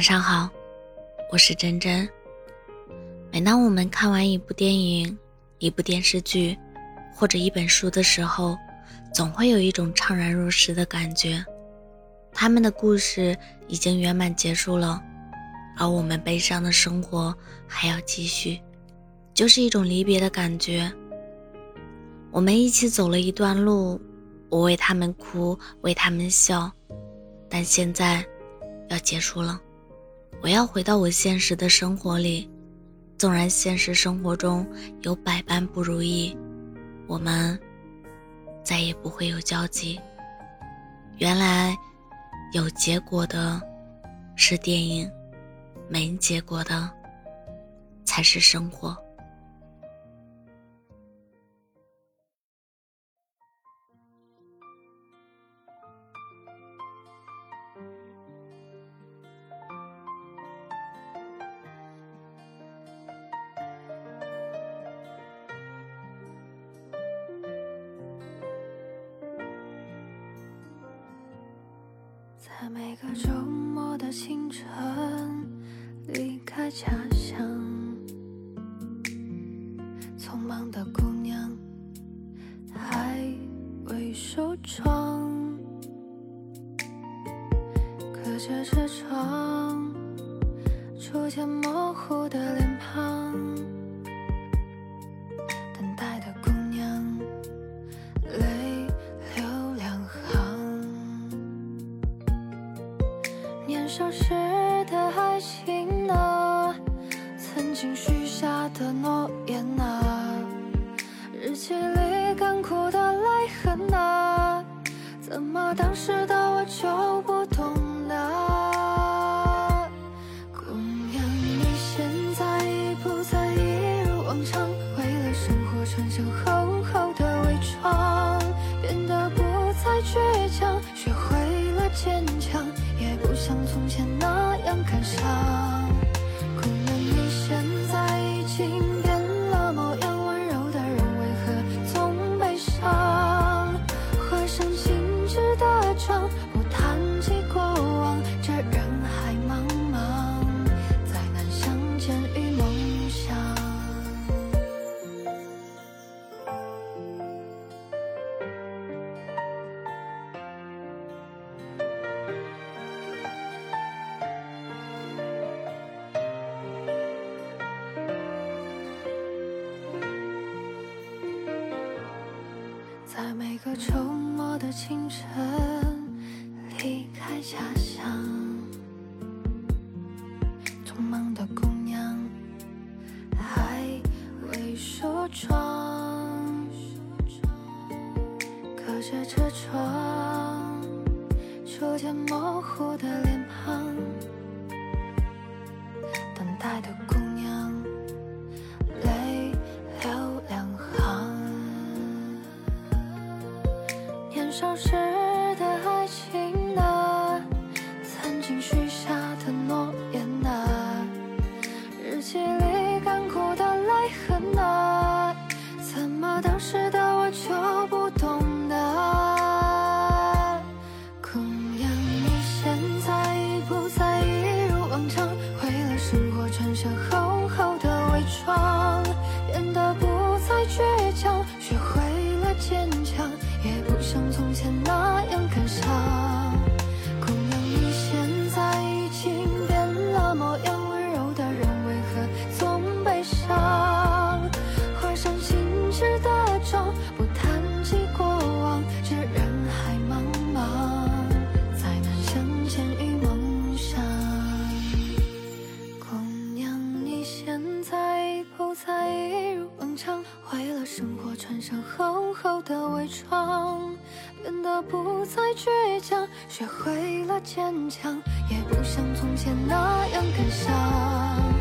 晚上好，我是真真。每当我们看完一部电影、一部电视剧或者一本书的时候，总会有一种怅然若失的感觉。他们的故事已经圆满结束了，而我们悲伤的生活还要继续，就是一种离别的感觉。我们一起走了一段路，我为他们哭，为他们笑，但现在要结束了。我要回到我现实的生活里，纵然现实生活中有百般不如意，我们再也不会有交集。原来，有结果的是电影，没结果的才是生活。在每个周末的清晨，离开家乡，匆忙的姑娘还未梳妆，隔着车窗，逐渐模糊的脸庞，当时的我就不懂了？姑娘，你现在已不再一如往常，为了生活穿上厚厚的伪装，变得不再倔强，学会了坚强。也不像从前那样感伤。每个周末的清晨，离开家乡，匆忙的姑娘还未梳妆，隔着车窗，逐渐模糊的脸庞，等待的姑消失的爱情啊，曾经许下的诺言啊，日记里干枯的泪痕啊，怎么当时后的伪装，变得不再倔强，学会了坚强，也不像从前那样感伤。